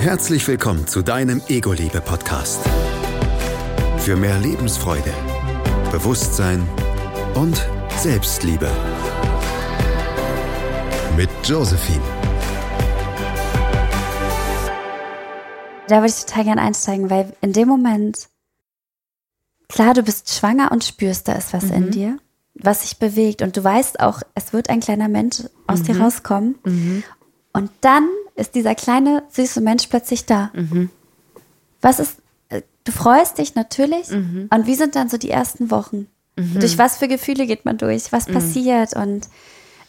Herzlich willkommen zu deinem Ego-Liebe-Podcast. Für mehr Lebensfreude, Bewusstsein und Selbstliebe. Mit Josephine. Da würde ich total gerne einsteigen, weil in dem Moment, klar, du bist schwanger und spürst, da ist was Mhm. in dir, was sich bewegt. Und du weißt auch, es wird ein kleiner Mensch aus Mhm. dir rauskommen. Und dann ist dieser kleine, süße Mensch plötzlich da. Mhm. Was ist, äh, du freust dich natürlich. Mhm. Und wie sind dann so die ersten Wochen? Durch was für Gefühle geht man durch? Was Mhm. passiert? Und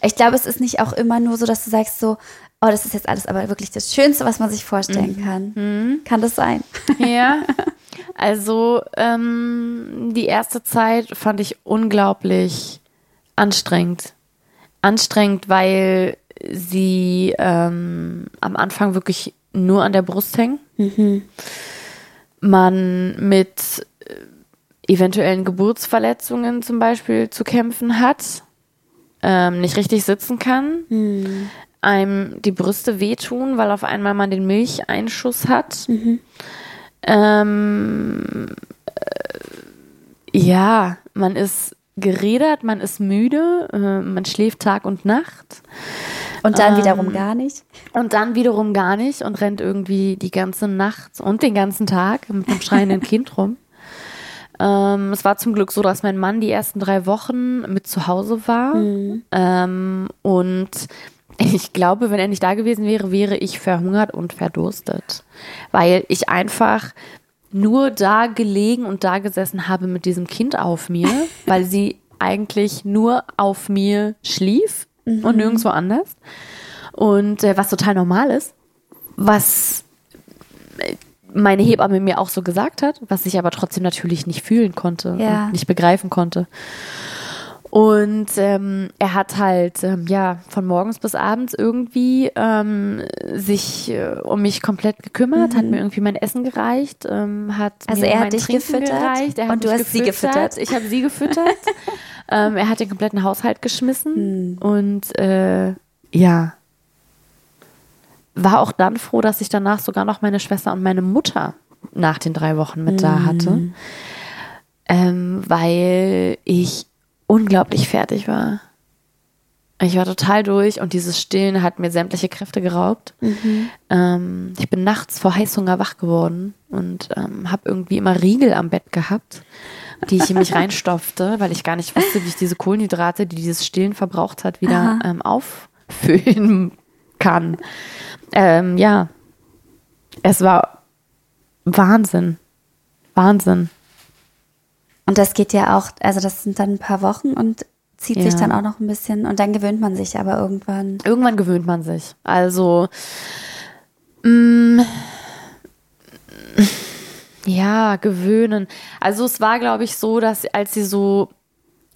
ich glaube, es ist nicht auch immer nur so, dass du sagst so, oh, das ist jetzt alles aber wirklich das Schönste, was man sich vorstellen Mhm. kann. Kann das sein? Ja, also ähm, die erste Zeit fand ich unglaublich anstrengend. Anstrengend, weil sie ähm, am Anfang wirklich nur an der Brust hängen. Man mit äh, eventuellen Geburtsverletzungen zum Beispiel zu kämpfen hat, ähm, nicht richtig sitzen kann, einem die Brüste wehtun, weil auf einmal man den Milcheinschuss hat. Ähm, äh, ja, man ist gerädert, man ist müde, äh, man schläft Tag und Nacht Und dann Ähm, wiederum gar nicht. und dann wiederum gar nicht und rennt irgendwie die ganze Nacht und den ganzen Tag mit einem schreienden Kind rum. Ähm, es war zum Glück so, dass mein Mann die ersten drei Wochen mit zu Hause war. Ähm, und ich glaube, wenn er nicht da gewesen wäre, wäre ich verhungert und verdurstet. Weil ich einfach nur da gelegen und da gesessen habe mit diesem Kind auf mir, weil sie eigentlich nur auf mir schlief und nirgendwo anders. Und äh, was total normal ist, was äh, meine Hebamme mir auch so gesagt hat, was ich aber trotzdem natürlich nicht fühlen konnte Ja. und nicht begreifen konnte. Und ähm, er hat halt ähm, ja von morgens bis abends irgendwie ähm, sich äh, um mich komplett gekümmert, hat mir irgendwie mein Essen gereicht, ähm, hat Mhm. Also mir er hat mein dich Trinken gefüttert gereicht, er hat und du hast sie gefüttert. Ich habe sie gefüttert. ähm, er hat den kompletten Haushalt geschmissen Hm. und äh, ja war auch dann froh, dass ich danach sogar noch meine Schwester und meine Mutter nach den drei Wochen mit da hatte, ähm, weil ich unglaublich fertig war. Ich war total durch und dieses Stillen hat mir sämtliche Kräfte geraubt. Ähm, ich bin nachts vor Heißhunger wach geworden und ähm, habe irgendwie immer Riegel am Bett gehabt, die ich in mich reinstopfte, weil ich gar nicht wusste, wie ich diese Kohlenhydrate, die dieses Stillen verbraucht hat, wieder ähm, auffüllen kann. Ähm, ja, es war Wahnsinn. Wahnsinn. Und das geht ja auch, also das sind dann ein paar Wochen und zieht sich Ja. dann auch noch ein bisschen und dann gewöhnt man sich aber irgendwann. Irgendwann gewöhnt man sich. Also, mh, ja, gewöhnen. Also es war, glaube ich, so, dass als sie so,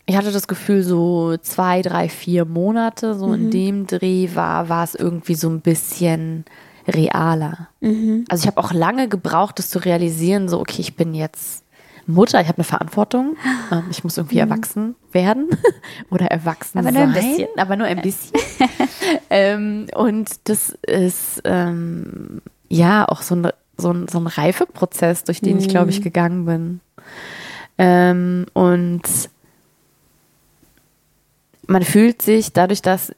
ich hatte das Gefühl, so zwei, drei, vier Monate, so in dem Dreh war, war es irgendwie so ein bisschen realer. Also ich habe auch lange gebraucht, das zu realisieren, so, okay, ich bin jetzt Mutter, ich habe eine Verantwortung, ähm, ich muss irgendwie erwachsen werden oder erwachsen Aber nur sein, ein bisschen. aber nur ein bisschen. ähm, und das ist ähm, ja auch so ein, so ein, so ein Reifeprozess, durch den ich, glaube ich, gegangen bin. Ähm, und man fühlt sich dadurch, dass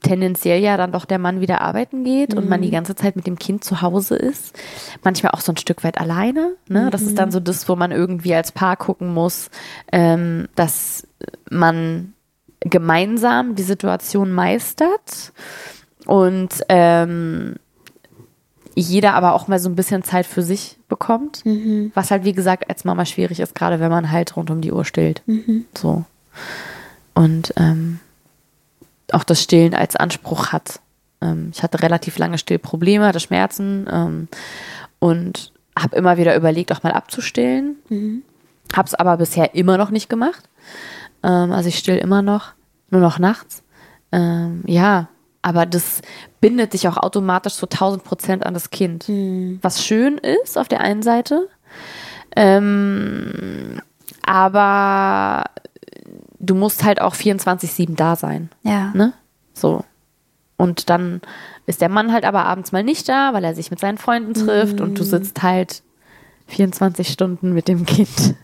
tendenziell ja dann doch der Mann wieder arbeiten geht und man die ganze Zeit mit dem Kind zu Hause ist, manchmal auch so ein Stück weit alleine. Ne? Das ist dann so das, wo man irgendwie als Paar gucken muss, ähm, dass man gemeinsam die Situation meistert und ähm, jeder aber auch mal so ein bisschen Zeit für sich bekommt, was halt wie gesagt als Mama schwierig ist, gerade wenn man halt rund um die Uhr stillt. So. Und ähm, auch das Stillen als Anspruch hat. Ähm, ich hatte relativ lange Stillprobleme, hatte Schmerzen ähm, und habe immer wieder überlegt, auch mal abzustillen. Habe es aber bisher immer noch nicht gemacht. Ähm, also ich still immer noch, nur noch nachts. Ähm, ja, aber das bindet dich auch automatisch so 1000 Prozent an das Kind. Was schön ist auf der einen Seite. Ähm, aber du musst halt auch 24-7 da sein. Ja. Ne? So. Und dann ist der Mann halt aber abends mal nicht da, weil er sich mit seinen Freunden trifft und du sitzt halt 24 Stunden mit dem Kind.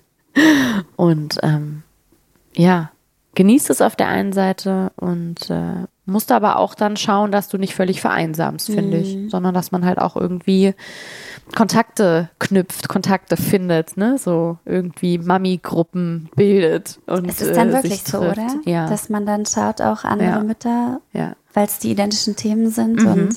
Und ähm, ja, genießt es auf der einen Seite und äh, musst aber auch dann schauen, dass du nicht völlig vereinsamst, finde ich, sondern dass man halt auch irgendwie Kontakte knüpft, Kontakte findet, ne, so irgendwie Mami-Gruppen bildet. Und, Es ist dann äh, wirklich so, trifft. oder? Ja, Dass man dann schaut, auch andere Ja. Mütter, ja. weil es die identischen Themen sind. Mhm. Und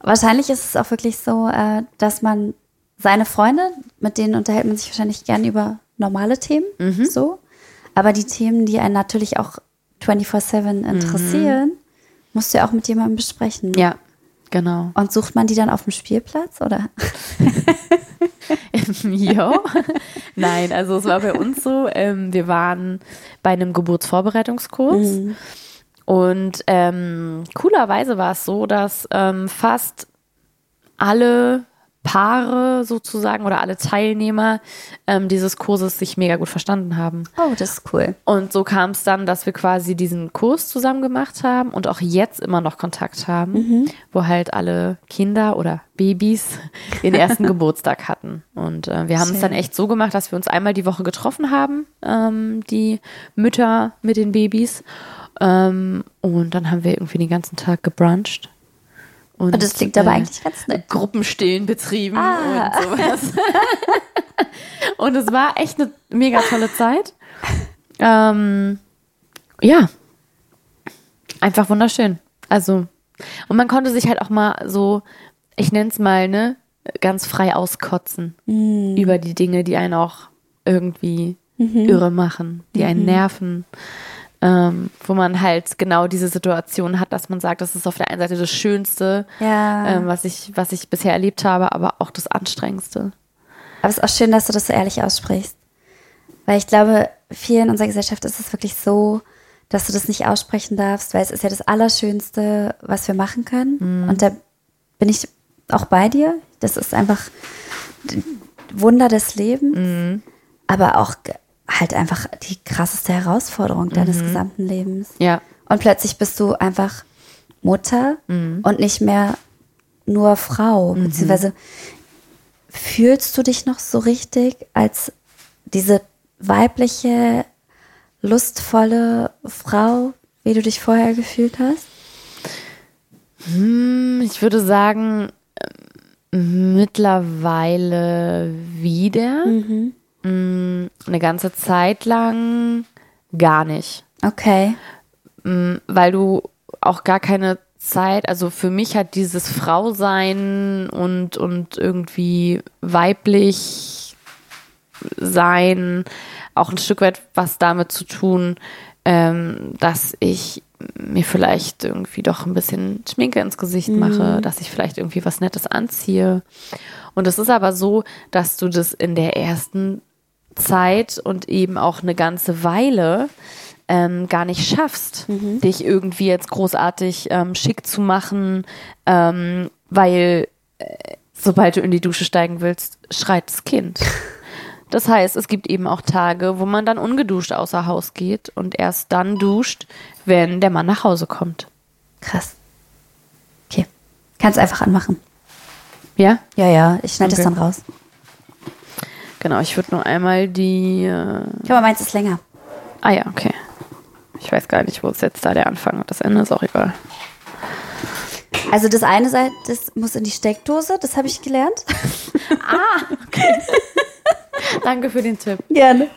wahrscheinlich ist es auch wirklich so, äh, dass man seine Freunde, mit denen unterhält man sich wahrscheinlich gern über normale Themen, Mhm. so. Aber die Themen, die einen natürlich auch 24-7 interessieren, musst du ja auch mit jemandem besprechen. Mhm. Ja, genau. Und sucht man die dann auf dem Spielplatz oder? ja. Nein, also es war bei uns so, ähm, wir waren bei einem Geburtsvorbereitungskurs und ähm, coolerweise war es so, dass ähm, fast alle Paare sozusagen oder alle Teilnehmer ähm, dieses Kurses sich mega gut verstanden haben. Oh, das ist cool. Und so kam es dann, dass wir quasi diesen Kurs zusammen gemacht haben und auch jetzt immer noch Kontakt haben, wo halt alle Kinder oder Babys den ersten Geburtstag hatten. Und äh, wir haben es dann echt so gemacht, dass wir uns einmal die Woche getroffen haben, ähm, die Mütter mit den Babys. Ähm, und dann haben wir irgendwie den ganzen Tag gebruncht. Und, das klingt aber äh, eigentlich ganz nett. Gruppenstillen betrieben Ah. und sowas. und es war echt eine mega tolle Zeit. Ähm, ja, einfach wunderschön. Also, und man konnte sich halt auch mal so, ich nenne es mal, ne, ganz frei auskotzen über die Dinge, die einen auch irgendwie irre machen, die einen nerven. Ähm, wo man halt genau diese Situation hat, dass man sagt, das ist auf der einen Seite das Schönste, Ja. ähm, was, ich, was ich bisher erlebt habe, aber auch das Anstrengendste. Aber es ist auch schön, dass du das so ehrlich aussprichst. Weil ich glaube, viel in unserer Gesellschaft ist es wirklich so, dass du das nicht aussprechen darfst, weil es ist ja das Allerschönste, was wir machen können. Und da bin ich auch bei dir. Das ist einfach Wunder des Lebens, aber auch halt einfach die krasseste Herausforderung deines gesamten Lebens. Ja, Und plötzlich bist du einfach Mutter und nicht mehr nur Frau. Beziehungsweise fühlst du dich noch so richtig als diese weibliche, lustvolle Frau, wie du dich vorher gefühlt hast? Hm, ich würde sagen, ähm, mittlerweile wieder. Mm, Eine ganze Zeit lang gar nicht. Okay. Mm, Weil du auch gar keine Zeit, also für mich hat dieses Frausein und, und irgendwie weiblich sein auch ein Stück weit was damit zu tun, ähm, dass ich mir vielleicht irgendwie doch ein bisschen Schminke ins Gesicht mache, dass ich vielleicht irgendwie was Nettes anziehe. Und es ist aber so, dass du das in der ersten Zeit und eben auch eine ganze Weile ähm, gar nicht schaffst, dich irgendwie jetzt großartig ähm, schick zu machen, ähm, weil äh, sobald du in die Dusche steigen willst, schreit das Kind. Das heißt, es gibt eben auch Tage, wo man dann ungeduscht außer Haus geht und erst dann duscht, wenn der Mann nach Hause kommt. Krass. Okay. Kannst einfach anmachen. Ja? Ja, ja, ich schneide das Okay. dann raus. Genau, ich würde nur einmal die. Äh, Ich glaube, meins ist länger. ah ja, okay. Ich weiß gar nicht, wo ist jetzt da der Anfang und das Ende ist auch egal. Also das eine Seite, das muss in die Steckdose, das habe ich gelernt. Danke für den Tipp. Gerne.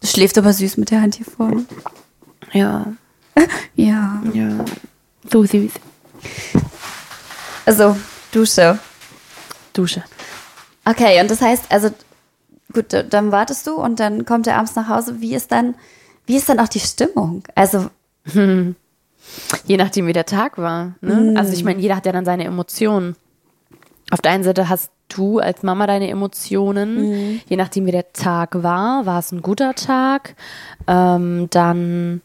Du schläft aber süß mit der Hand hier vorne. Ja, Ja. ja. So süß. Also, Dusche. Dusche. Okay, und das heißt, also, gut, dann wartest du und dann kommt er abends nach Hause. Wie ist dann, wie ist dann auch die Stimmung? Also, Je nachdem, wie der Tag war. Ne? Also ich meine, jeder hat ja dann seine Emotionen. Auf der einen Seite hast du als Mama deine Emotionen. Je nachdem, wie der Tag war, war es ein guter Tag. Ähm, dann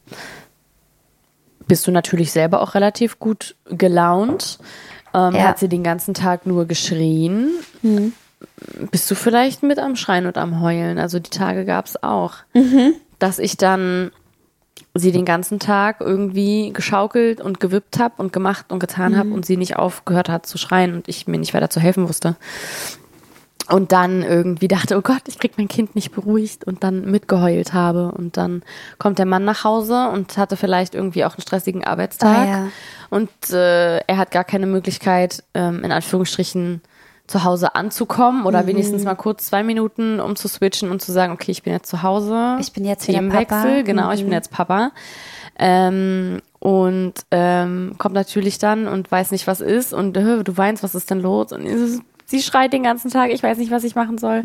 bist du natürlich selber auch relativ gut gelaunt. Ähm, Ja. Hat sie den ganzen Tag nur geschrien. Bist du vielleicht mit am Schreien und am Heulen? Also die Tage gab es auch. Dass ich dann sie den ganzen Tag irgendwie geschaukelt und gewippt habe und gemacht und getan habe und sie nicht aufgehört hat zu schreien und ich mir nicht weiter zu helfen wusste. Und dann irgendwie dachte, oh Gott, ich krieg mein Kind nicht beruhigt und dann mitgeheult habe. Und dann kommt der Mann nach Hause und hatte vielleicht irgendwie auch einen stressigen Arbeitstag. Ah, ja. Und äh, er hat gar keine Möglichkeit, ähm, in Anführungsstrichen zu Hause anzukommen oder wenigstens mal kurz zwei Minuten, um zu switchen und zu sagen, okay, ich bin jetzt zu Hause. Ich bin jetzt wieder Themenwechsel, Papa. genau, ich bin jetzt Papa. Ähm, und ähm, kommt natürlich dann und weiß nicht, was ist und äh, du weinst, was ist denn los? Und es- sie schreit den ganzen Tag, ich weiß nicht, was ich machen soll.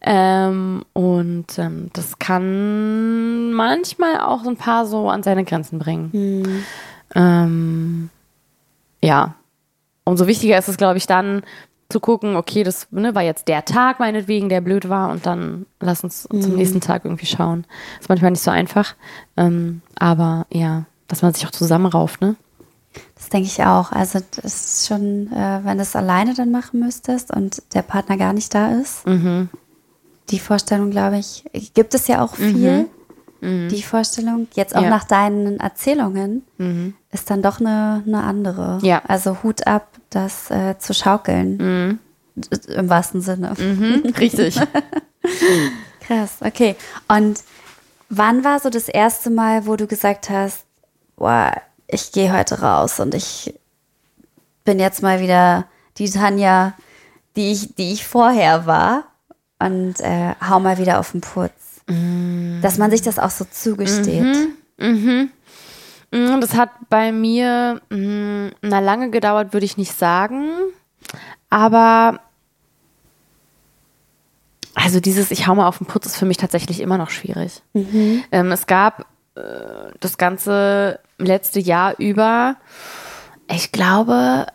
Ähm, und ähm, das kann manchmal auch so ein paar so an seine Grenzen bringen. Ähm, ja. Umso wichtiger ist es, glaube ich, dann zu gucken, okay, das ne, war jetzt der Tag meinetwegen, der blöd war und dann lass uns zum nächsten Tag irgendwie schauen. Ist manchmal nicht so einfach, ähm, aber ja, dass man sich auch zusammenrauft, ne? Das denke ich auch. Also das ist schon, äh, wenn du es alleine dann machen müsstest und der Partner gar nicht da ist. Mhm. Die Vorstellung, glaube ich, gibt es ja auch viel. Die Vorstellung, jetzt auch Mhm. Ja. Mhm. nach deinen Erzählungen, ist dann doch eine, eine andere. Ja. Also Hut ab, das äh, zu schaukeln. Im wahrsten Sinne. Mhm. Richtig. Krass, okay. Und wann war so das erste Mal, wo du gesagt hast, boah, ich gehe heute raus und ich bin jetzt mal wieder die Tanja, die ich, die ich vorher war und äh, hau mal wieder auf den Putz. Dass man sich das auch so zugesteht. Mm, Das hat bei mir mm, na lange gedauert, würde ich nicht sagen. Aber also dieses Ich hau mal auf den Putz ist für mich tatsächlich immer noch schwierig. Ähm, es gab äh, das ganze letzte Jahr über, ich glaube,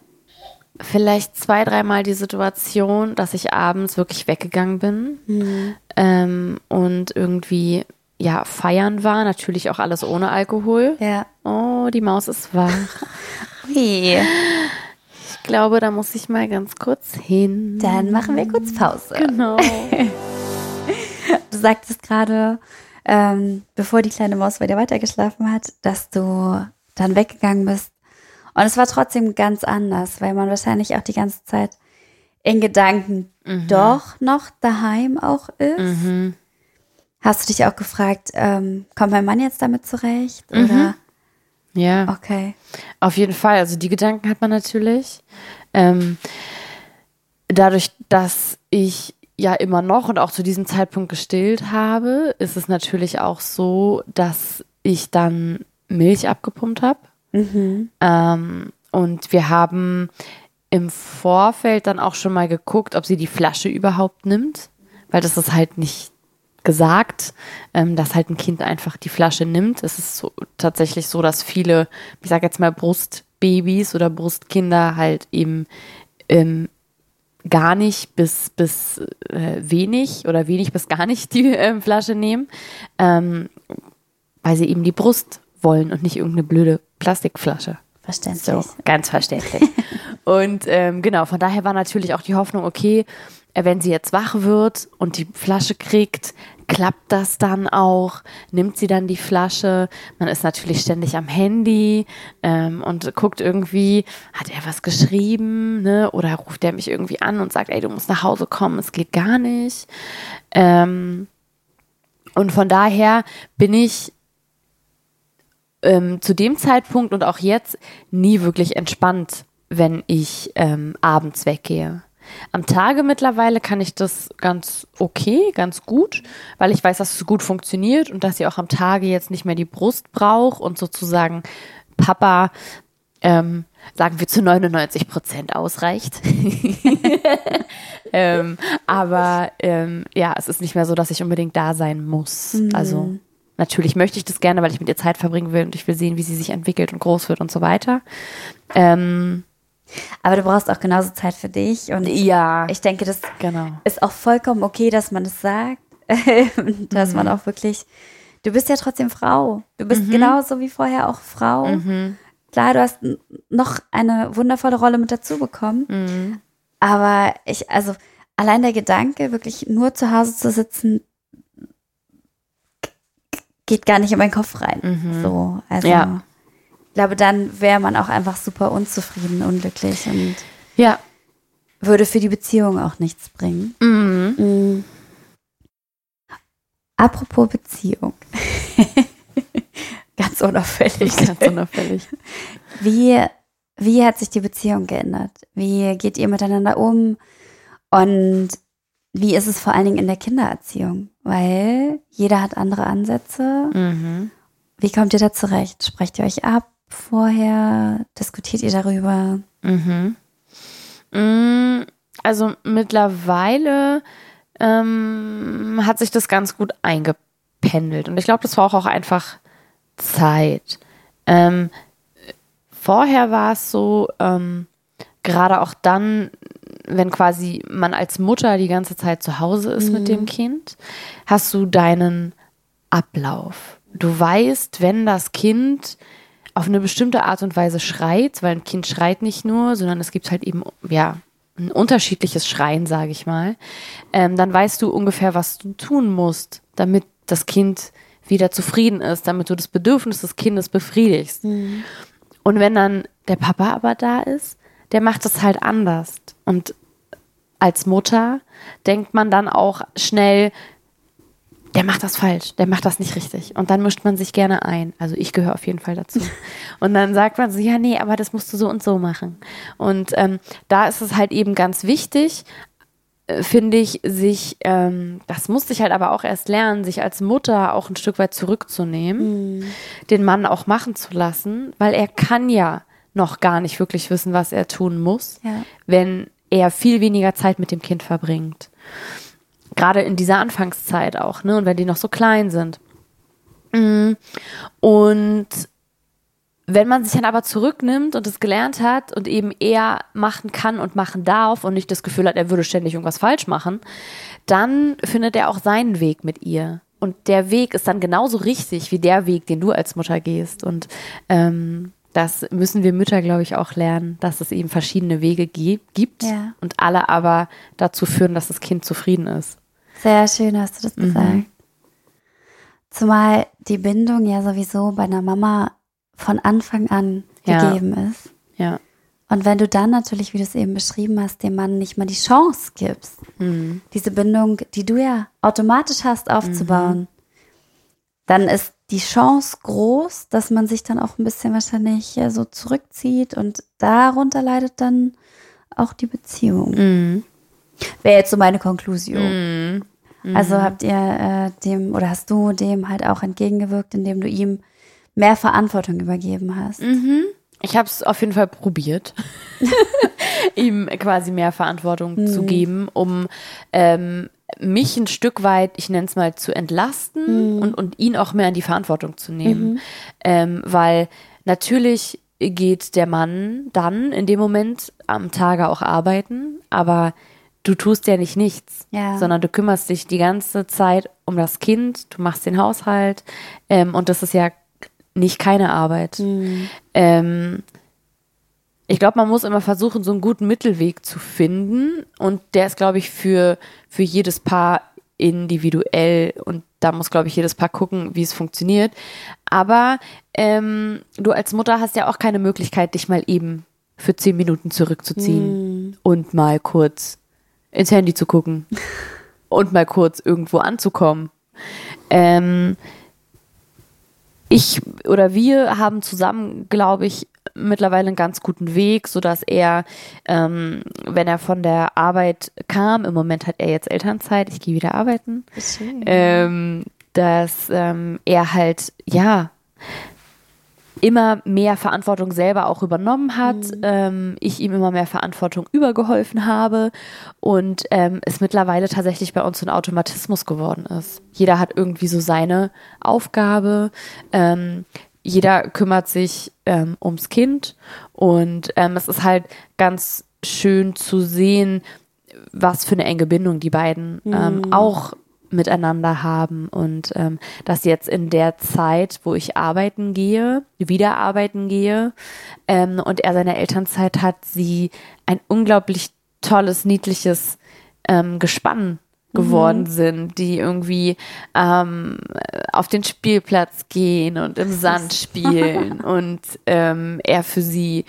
vielleicht zwei, dreimal die Situation, dass ich abends wirklich weggegangen bin ähm, und irgendwie ja feiern war, natürlich auch alles ohne Alkohol. Ja. Oh, die Maus ist wach. Wie? Ich glaube, da muss ich mal ganz kurz hin. Dann machen wir kurz Pause. Genau. Du sagtest gerade, ähm, bevor die kleine Maus bei dir weitergeschlafen hat, dass du dann weggegangen bist. Und es war trotzdem ganz anders, weil man wahrscheinlich auch die ganze Zeit in Gedanken doch noch daheim auch ist. Hast du dich auch gefragt, ähm, kommt mein Mann jetzt damit zurecht? Oder Ja. okay. Auf jeden Fall. Also die Gedanken hat man natürlich. Ähm, dadurch, dass ich ja immer noch und auch zu diesem Zeitpunkt gestillt habe, ist es natürlich auch so, dass ich dann Milch abgepumpt habe. Ähm, und wir haben im Vorfeld dann auch schon mal geguckt, ob sie die Flasche überhaupt nimmt, weil das ist halt nicht gesagt, ähm, dass halt ein Kind einfach die Flasche nimmt. Es ist so, tatsächlich so, dass viele, ich sage jetzt mal Brustbabys oder Brustkinder halt eben ähm, gar nicht bis, bis äh, wenig oder wenig bis gar nicht die ähm, Flasche nehmen, ähm, weil sie eben die Brust wollen und nicht irgendeine blöde Plastikflasche. Verständlich. So, ganz verständlich. und ähm, genau, von daher war natürlich auch die Hoffnung, okay, äh, wenn sie jetzt wach wird und die Flasche kriegt, klappt das dann auch? Nimmt sie dann die Flasche? Man ist natürlich ständig am Handy ähm, und guckt irgendwie, hat er was geschrieben, ne? Oder ruft er mich irgendwie an und sagt, ey, du musst nach Hause kommen, es geht gar nicht. Ähm, und von daher bin ich ähm, zu dem Zeitpunkt und auch jetzt nie wirklich entspannt, wenn ich ähm, abends weggehe. Am Tage mittlerweile kann ich das ganz okay, ganz gut, weil ich weiß, dass es gut funktioniert und dass sie auch am Tage jetzt nicht mehr die Brust braucht und sozusagen Papa, ähm, sagen wir zu 99 Prozent ausreicht. ähm, aber ähm, ja, es ist nicht mehr so, dass ich unbedingt da sein muss. Also natürlich möchte ich das gerne, weil ich mit ihr Zeit verbringen will und ich will sehen, wie sie sich entwickelt und groß wird und so weiter. Ähm, Aber du brauchst auch genauso Zeit für dich. Und ja, ich denke, das genau. ist auch vollkommen okay, dass man es sagt. dass man auch wirklich, du bist ja trotzdem Frau. Du bist genauso wie vorher auch Frau. Klar, du hast noch eine wundervolle Rolle mit dazu bekommen. Aber ich, also allein der Gedanke, wirklich nur zu Hause zu sitzen, geht gar nicht in meinen Kopf rein. So, also Ja. Ich glaube, dann wäre man auch einfach super unzufrieden, unglücklich und Ja. würde für die Beziehung auch nichts bringen. Mhm. Apropos Beziehung. Ganz unauffällig. Ganz unauffällig. Wie, wie hat sich die Beziehung geändert? Wie geht ihr miteinander um? Und wie ist es vor allen Dingen in der Kindererziehung? Weil jeder hat andere Ansätze. Mhm. Wie kommt ihr da zurecht? Sprecht ihr euch ab vorher? Diskutiert ihr darüber? Mhm. Mm, Also mittlerweile ähm, hat sich das ganz gut eingependelt. Und ich glaube, das war auch, einfach Zeit. Ähm, vorher war es so, ähm, gerade auch dann, wenn quasi man als Mutter die ganze Zeit zu Hause ist mit dem Kind, hast du deinen Ablauf. Du weißt, wenn das Kind auf eine bestimmte Art und Weise schreit, weil ein Kind schreit nicht nur, sondern es gibt halt eben, ja, ein unterschiedliches Schreien, sage ich mal, ähm, dann weißt du ungefähr, was du tun musst, damit das Kind wieder zufrieden ist, damit du das Bedürfnis des Kindes befriedigst. Und wenn dann der Papa aber da ist, der macht es halt anders. Und als Mutter denkt man dann auch schnell, der macht das falsch, der macht das nicht richtig. Und dann mischt man sich gerne ein. Also ich gehöre auf jeden Fall dazu. Und dann sagt man so, ja, nee, aber das musst du so und so machen. Und ähm, da ist es halt eben ganz wichtig, äh, finde ich, sich, ähm, das musste ich halt aber auch erst lernen, sich als Mutter auch ein Stück weit zurückzunehmen, den Mann auch machen zu lassen, weil er kann ja noch gar nicht wirklich wissen, was er tun muss, Ja. wenn er viel weniger Zeit mit dem Kind verbringt gerade in dieser Anfangszeit auch, ne? Und wenn die noch so klein sind. Mm. Und wenn man sich dann aber zurücknimmt und es gelernt hat und eben eher machen kann und machen darf und nicht das Gefühl hat, er würde ständig irgendwas falsch machen, dann findet er auch seinen Weg mit ihr. Und der Weg ist dann genauso richtig wie der Weg, den du als Mutter gehst. Und ähm, das müssen wir Mütter, glaube ich, auch lernen, dass es eben verschiedene Wege gi- gibt Ja. und alle aber dazu führen, dass das Kind zufrieden ist. Sehr schön hast du das Mhm. gesagt. Zumal die Bindung ja sowieso bei einer Mama von Anfang an Ja. gegeben ist. Ja. Und wenn du dann natürlich, wie du es eben beschrieben hast, dem Mann nicht mal die Chance gibst, Mhm. diese Bindung, die du ja automatisch hast, aufzubauen, Mhm. dann ist die Chance groß, dass man sich dann auch ein bisschen wahrscheinlich ja, so zurückzieht und darunter leidet dann auch die Beziehung. Mhm. Wäre jetzt so meine Konklusion. Mhm. Also habt ihr äh, dem oder hast du dem halt auch entgegengewirkt, indem du ihm mehr Verantwortung übergeben hast? Mhm. Ich habe es auf jeden Fall probiert, ihm quasi mehr Verantwortung zu geben, um ähm, mich ein Stück weit, ich nenne es mal, zu entlasten und, und ihn auch mehr in die Verantwortung zu nehmen. Ähm, weil natürlich geht der Mann dann in dem Moment am Tage auch arbeiten, aber du tust ja nicht nichts, Ja. sondern du kümmerst dich die ganze Zeit um das Kind, du machst den Haushalt ähm, und das ist ja nicht keine Arbeit. Ähm, ich glaube, man muss immer versuchen, so einen guten Mittelweg zu finden. Und der ist, glaube ich, für, für jedes Paar individuell. Und da muss, glaube ich, jedes Paar gucken, wie es funktioniert. Aber ähm, du als Mutter hast ja auch keine Möglichkeit, dich mal eben für zehn Minuten zurückzuziehen und mal kurz ins Handy zu gucken und mal kurz irgendwo anzukommen. Ähm, ich oder wir haben zusammen, glaube ich, mittlerweile einen ganz guten Weg, sodass er, ähm, wenn er von der Arbeit kam, im Moment hat er jetzt Elternzeit, ich gehe wieder arbeiten, ähm, dass ähm, er halt, ja, immer mehr Verantwortung selber auch übernommen hat, ähm, ich ihm immer mehr Verantwortung übergeholfen habe und ähm, es mittlerweile tatsächlich bei uns ein Automatismus geworden ist. Jeder hat irgendwie so seine Aufgabe, ähm, jeder kümmert sich ähm, ums Kind und ähm, es ist halt ganz schön zu sehen, was für eine enge Bindung die beiden ähm, auch miteinander haben und ähm, dass jetzt in der Zeit, wo ich arbeiten gehe, wieder arbeiten gehe ähm, und er seine Elternzeit hat, sie ein unglaublich tolles, niedliches ähm, Gespann geworden mhm. sind, die irgendwie ähm, auf den Spielplatz gehen und im Sand spielen und ähm, er für sie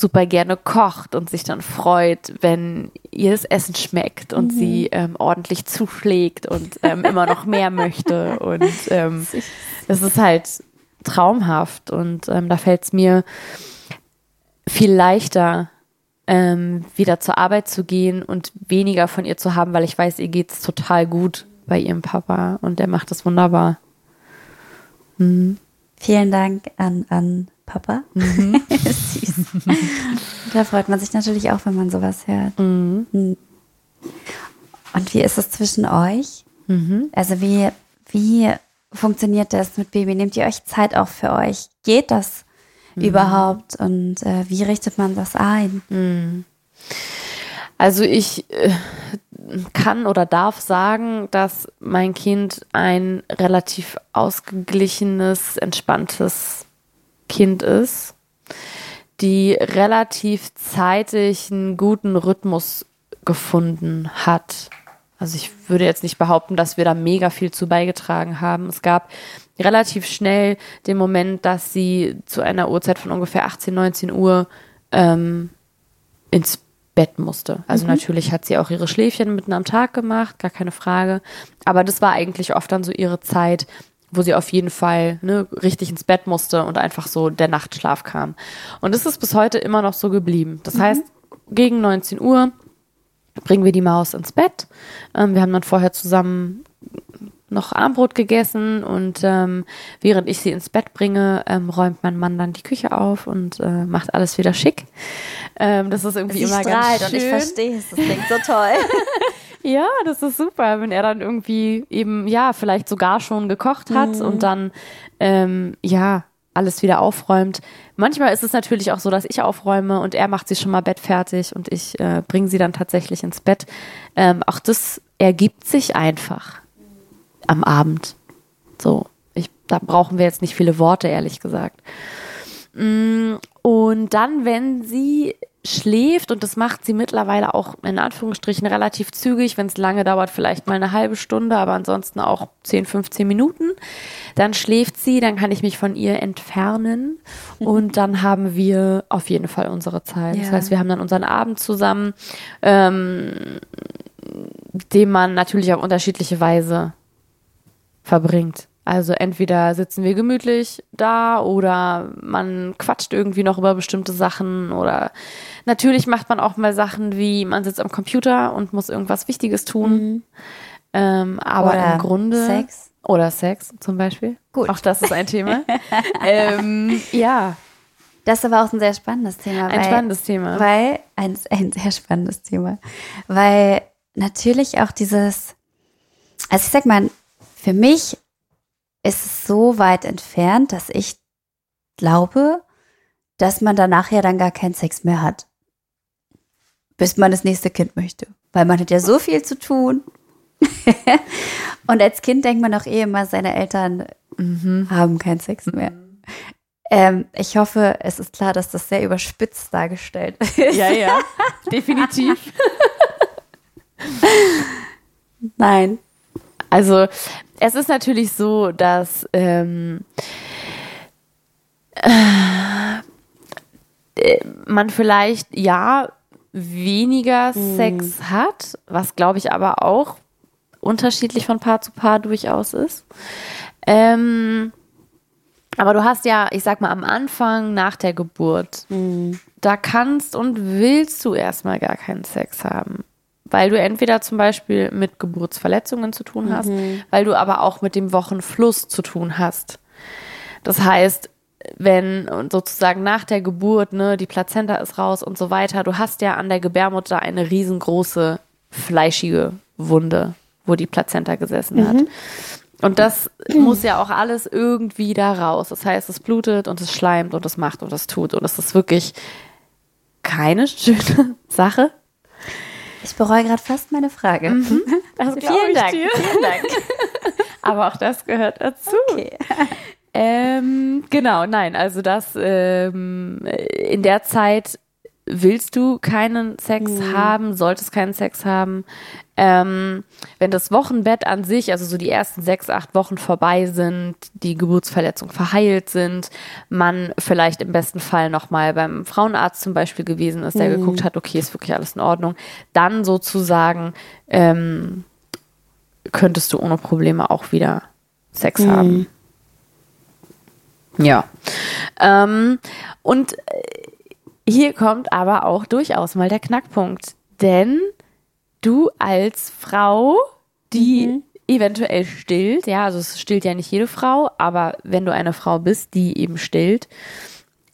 super gerne kocht und sich dann freut, wenn ihr das Essen schmeckt und mhm. sie ähm, ordentlich zuschlägt und ähm, immer noch mehr möchte. Und ähm, das ist halt traumhaft und ähm, da fällt es mir viel leichter, ähm, wieder zur Arbeit zu gehen und weniger von ihr zu haben, weil ich weiß, ihr geht es total gut bei ihrem Papa und der macht das wunderbar. Mhm. Vielen Dank an, an Papa. Mhm. da freut man sich natürlich auch, wenn man sowas hört. Mhm. mhm. Und wie ist es zwischen euch? Mhm. Also wie, wie funktioniert das mit Baby? Nehmt ihr euch Zeit auch für euch? Geht das mhm. überhaupt? Und äh, wie richtet man das ein? Mhm. Also ich äh, kann oder darf sagen, dass mein Kind ein relativ ausgeglichenes, entspanntes Kind ist, die relativ zeitig einen guten Rhythmus gefunden hat. Also ich würde jetzt nicht behaupten, dass wir da mega viel zu beigetragen haben. Es gab relativ schnell den Moment, dass sie zu einer Uhrzeit von ungefähr 18, 19 Uhr ähm, ins Bett musste. Also mhm. natürlich hat sie auch ihre Schläfchen mitten am Tag gemacht, gar keine Frage. Aber das war eigentlich oft dann so ihre Zeit, wo sie auf jeden Fall ne, richtig ins Bett musste und einfach so der Nachtschlaf kam. Und es ist bis heute immer noch so geblieben. Das mhm. heißt, gegen 19 Uhr bringen wir die Maus ins Bett. Ähm, wir haben dann vorher zusammen noch Armbrot gegessen und ähm, während ich sie ins Bett bringe, ähm, räumt mein Mann dann die Küche auf und äh, macht alles wieder schick. Ähm, das ist irgendwie sie immer ganz schön. und ich verstehe es. Das klingt so toll. Ja, das ist super, wenn er dann irgendwie eben, ja, vielleicht sogar schon gekocht hat mhm. und dann, ähm, ja, alles wieder aufräumt. Manchmal ist es natürlich auch so, dass ich aufräume und er macht sich schon mal Bett fertig und ich äh, bringe sie dann tatsächlich ins Bett. Ähm, auch das ergibt sich einfach am Abend. So, ich, da brauchen wir jetzt nicht viele Worte, ehrlich gesagt. Mm, und dann, wenn sie schläft und das macht sie mittlerweile auch in Anführungsstrichen relativ zügig, wenn es lange dauert, vielleicht mal eine halbe Stunde, aber ansonsten auch 10, 15 Minuten. Dann schläft sie, dann kann ich mich von ihr entfernen und dann haben wir auf jeden Fall unsere Zeit. Ja. Das heißt, wir haben dann unseren Abend zusammen, ähm, den man natürlich auf unterschiedliche Weise verbringt. Also entweder sitzen wir gemütlich da oder man quatscht irgendwie noch über bestimmte Sachen oder natürlich macht man auch mal Sachen wie man sitzt am Computer und muss irgendwas Wichtiges tun. Mhm. Ähm, aber oder im Grunde Sex oder Sex zum Beispiel. Gut. Auch das ist ein Thema. ähm, ja. Das ist aber auch ein sehr spannendes Thema. Ein weil, spannendes Thema. Weil, ein, ein sehr spannendes Thema. Weil natürlich auch dieses, also ich sag mal, für mich ist es so weit entfernt, dass ich glaube, dass man danach ja dann gar keinen Sex mehr hat. Bis man das nächste Kind möchte. Weil man hat ja so viel zu tun. Und als Kind denkt man auch eh immer, seine Eltern mhm. haben keinen Sex mehr. Ähm, ich hoffe, es ist klar, dass das sehr überspitzt dargestellt ist. Ja, ja, definitiv. Nein. Also es ist natürlich so, dass ähm, äh, man vielleicht ja weniger mhm. Sex hat, was glaube ich aber auch unterschiedlich von Paar zu Paar durchaus ist. Ähm, aber du hast ja, ich sag mal, am Anfang nach der Geburt, mhm. da kannst und willst du erstmal gar keinen Sex haben weil du entweder zum Beispiel mit Geburtsverletzungen zu tun hast, mhm. weil du aber auch mit dem Wochenfluss zu tun hast. Das heißt, wenn sozusagen nach der Geburt, ne, die Plazenta ist raus und so weiter, du hast ja an der Gebärmutter eine riesengroße fleischige Wunde, wo die Plazenta gesessen hat. Mhm. Und das muss ja auch alles irgendwie da raus. Das heißt, es blutet und es schleimt und es macht und es tut. Und es ist wirklich keine schöne Sache. Ich bereue gerade fast meine Frage. Mhm. Also vielen Dank. Dir. Vielen Dank. Aber auch das gehört dazu. Okay. Ähm, genau, nein, also das ähm, in der Zeit willst du keinen Sex Mhm. haben, solltest keinen Sex haben. Ähm, wenn das Wochenbett an sich, also so die ersten sechs, acht Wochen vorbei sind, die Geburtsverletzungen verheilt sind, man vielleicht im besten Fall nochmal beim Frauenarzt zum Beispiel gewesen ist, der Mhm. geguckt hat, okay, ist wirklich alles in Ordnung, dann sozusagen ähm, könntest du ohne Probleme auch wieder Sex Mhm. haben. Ja. Ähm, und äh, hier kommt aber auch durchaus mal der Knackpunkt. Denn du als Frau, die eventuell stillt, ja, also es stillt ja nicht jede Frau, aber wenn du eine Frau bist, die eben stillt,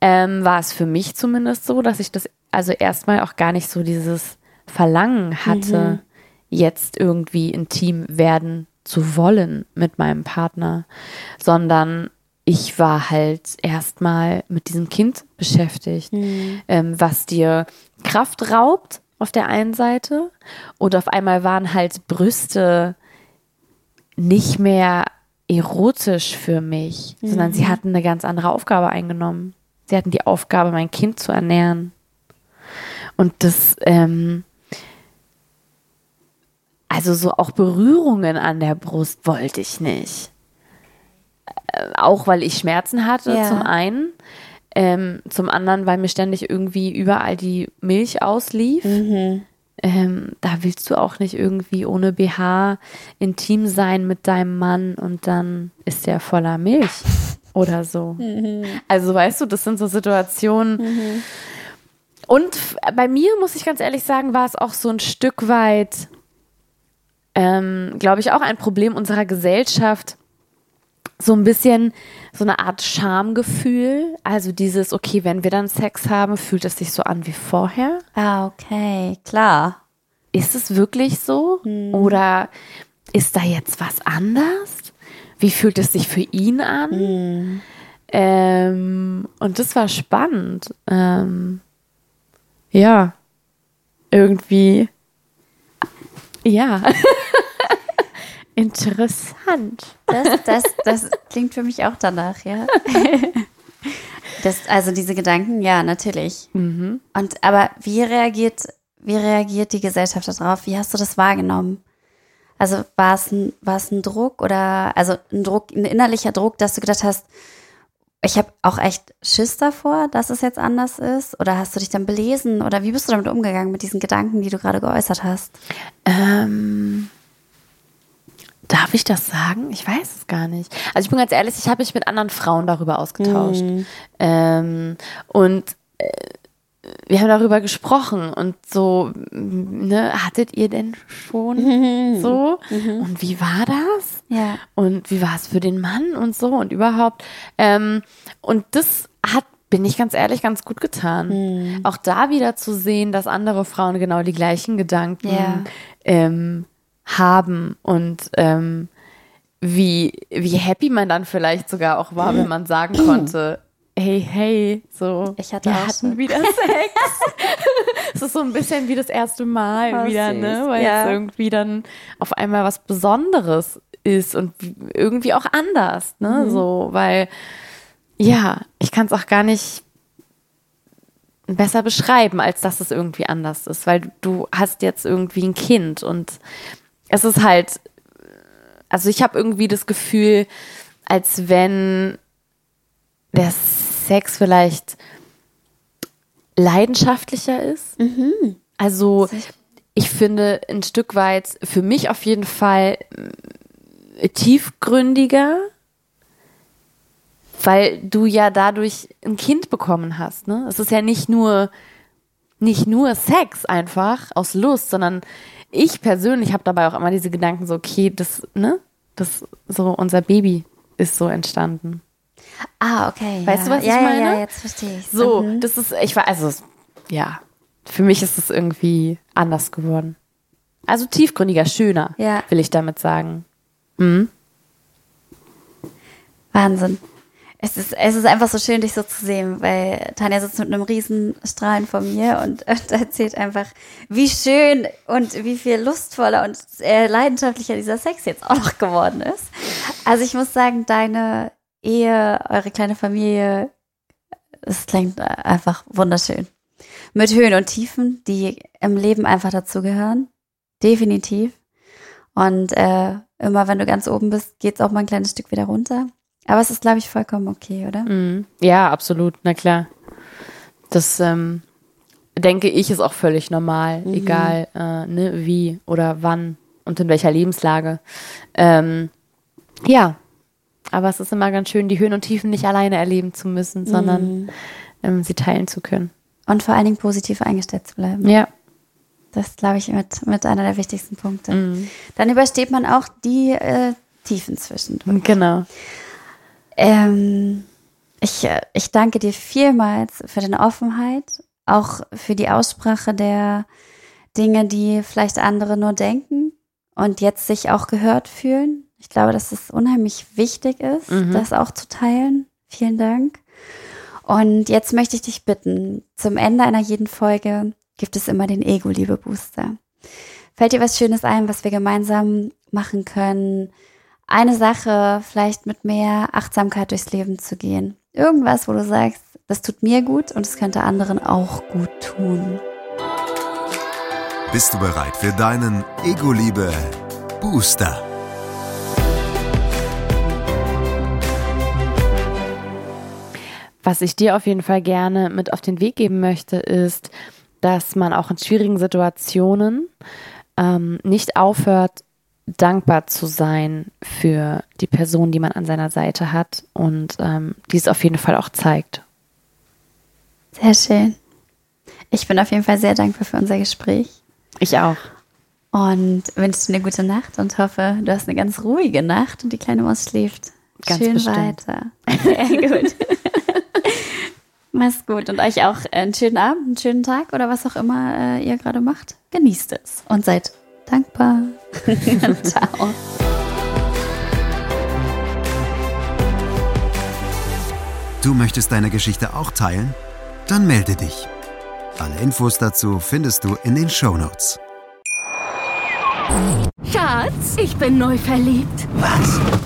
ähm, war es für mich zumindest so, dass ich das also erstmal auch gar nicht so dieses Verlangen hatte, jetzt irgendwie intim werden zu wollen mit meinem Partner, sondern ich war halt erstmal mit diesem Kind beschäftigt, ähm, was dir Kraft raubt auf der einen Seite und auf einmal waren halt Brüste nicht mehr erotisch für mich, sondern sie hatten eine ganz andere Aufgabe eingenommen. Sie hatten die Aufgabe, mein Kind zu ernähren. Und das, ähm, also so auch Berührungen an der Brust wollte ich nicht. Auch weil ich Schmerzen hatte, Ja. zum einen. Ähm, zum anderen, weil mir ständig irgendwie überall die Milch auslief. Ähm, da willst du auch nicht irgendwie ohne BH intim sein mit deinem Mann und dann ist der voller Milch oder so. Also weißt du, das sind so Situationen. Und f- bei mir, muss ich ganz ehrlich sagen, war es auch so ein Stück weit, ähm, glaube ich, auch ein Problem unserer Gesellschaft. So ein bisschen so eine Art Schamgefühl. Also dieses, okay, wenn wir dann Sex haben, fühlt es sich so an wie vorher. Ah, okay, klar. Ist es wirklich so? Oder ist da jetzt was anders? Wie fühlt es sich für ihn an? Ähm, und das war spannend. Ähm, ja, irgendwie. Ja. Interessant. Das, das, das klingt für mich auch danach, ja. Das, also diese Gedanken, ja, natürlich. Und aber wie reagiert, wie reagiert die Gesellschaft darauf? Wie hast du das wahrgenommen? Also war es ein, war es ein Druck oder also ein Druck, ein innerlicher Druck, dass du gedacht hast, ich habe auch echt Schiss davor, dass es jetzt anders ist? Oder hast du dich dann belesen? Oder wie bist du damit umgegangen mit diesen Gedanken, die du gerade geäußert hast? Ähm, darf ich das sagen? Ich weiß es gar nicht. Also ich bin ganz ehrlich, ich habe mich mit anderen Frauen darüber ausgetauscht. Ähm, und äh, wir haben darüber gesprochen und so, ne, hattet ihr denn schon so? Und wie war das? Ja. Und wie war es für den Mann und so und überhaupt. Ähm, und das hat, bin ich ganz ehrlich, ganz gut getan. Auch da wieder zu sehen, dass andere Frauen genau die gleichen Gedanken Ja. ähm, haben und ähm, wie, wie happy man dann vielleicht sogar auch war, wenn man sagen konnte, hey, hey, so, Ich hatte wir hatten schon. wieder Sex. Es ist so ein bisschen wie das erste Mal Oh, wieder, süß. ne? Weil Ja. es irgendwie dann auf einmal was Besonderes ist und irgendwie auch anders, ne? Mhm. So, weil, ja, ich kann es auch gar nicht besser beschreiben, als dass es irgendwie anders ist, weil du hast jetzt irgendwie ein Kind und es ist halt, also ich habe irgendwie das Gefühl, als wenn der Sex vielleicht leidenschaftlicher ist. Also ich finde ein Stück weit für mich auf jeden Fall tiefgründiger, weil du ja dadurch ein Kind bekommen hast. Ne? Es ist ja nicht nur nicht nur Sex einfach aus Lust, sondern ich persönlich habe dabei auch immer diese Gedanken so, okay, das, ne, das so unser Baby ist so entstanden. Ah, okay. Weißt ja. du, was ich ja, Ja, meine? ja, jetzt verstehe ich. So, das ist, ich war, also, ja, für mich ist es irgendwie anders geworden. Also tiefgründiger, schöner, Ja. will ich damit sagen. Wahnsinn. Es ist, es ist einfach so schön, dich so zu sehen, weil Tanja sitzt mit einem riesen Strahlen vor mir und, und erzählt einfach, wie schön und wie viel lustvoller und äh, leidenschaftlicher dieser Sex jetzt auch noch geworden ist. Also ich muss sagen, deine Ehe, eure kleine Familie, es klingt einfach wunderschön. Mit Höhen und Tiefen, die im Leben einfach dazugehören. Definitiv. Und äh, immer wenn du ganz oben bist, geht es auch mal ein kleines Stück wieder runter. Aber es ist, glaube ich, vollkommen okay, oder? Mhm. Ja, absolut, na klar. Das ähm, denke ich ist auch völlig normal, mhm. egal äh, ne, wie oder wann und in welcher Lebenslage. Ähm, ja, aber es ist immer ganz schön, die Höhen und Tiefen nicht alleine erleben zu müssen, sondern mhm. ähm, sie teilen zu können. Und vor allen Dingen positiv eingestellt zu bleiben. Ja. Das ist, glaube ich, mit, mit einer der wichtigsten Punkte. Mhm. Dann übersteht man auch die äh, Tiefen zwischendurch. Genau. Ähm, ich, äh, ich danke dir vielmals für deine Offenheit, auch für die Aussprache der Dinge, die vielleicht andere nur denken und jetzt sich auch gehört fühlen. Ich glaube, dass es unheimlich wichtig ist, mhm. das auch zu teilen. Vielen Dank. Und jetzt möchte ich dich bitten, zum Ende einer jeden Folge gibt es immer den Ego-Liebe-Booster. Fällt dir was Schönes ein, was wir gemeinsam machen können? Eine Sache, vielleicht mit mehr Achtsamkeit durchs Leben zu gehen. Irgendwas, wo du sagst, das tut mir gut und es könnte anderen auch gut tun. Bist du bereit für deinen Ego-Liebe-Booster? Was ich dir auf jeden Fall gerne mit auf den Weg geben möchte, ist, dass man auch in schwierigen Situationen ähm, nicht aufhört, dankbar zu sein für die Person, die man an seiner Seite hat und ähm, dies auf jeden Fall auch zeigt. Sehr schön. Ich bin auf jeden Fall sehr dankbar für unser Gespräch. Ich auch. Und wünsche dir eine gute Nacht und hoffe, du hast eine ganz ruhige Nacht und die kleine Maus schläft. Ganz Schön bestimmt. weiter. Sehr gut. Mach's gut und euch auch einen schönen Abend, einen schönen Tag oder was auch immer äh, ihr gerade macht. Genießt es und seid dankbar. Ciao. Du möchtest deine Geschichte auch teilen? Dann melde dich. Alle Infos dazu findest du in den Show Notes. Schatz, ich bin neu verliebt. Was?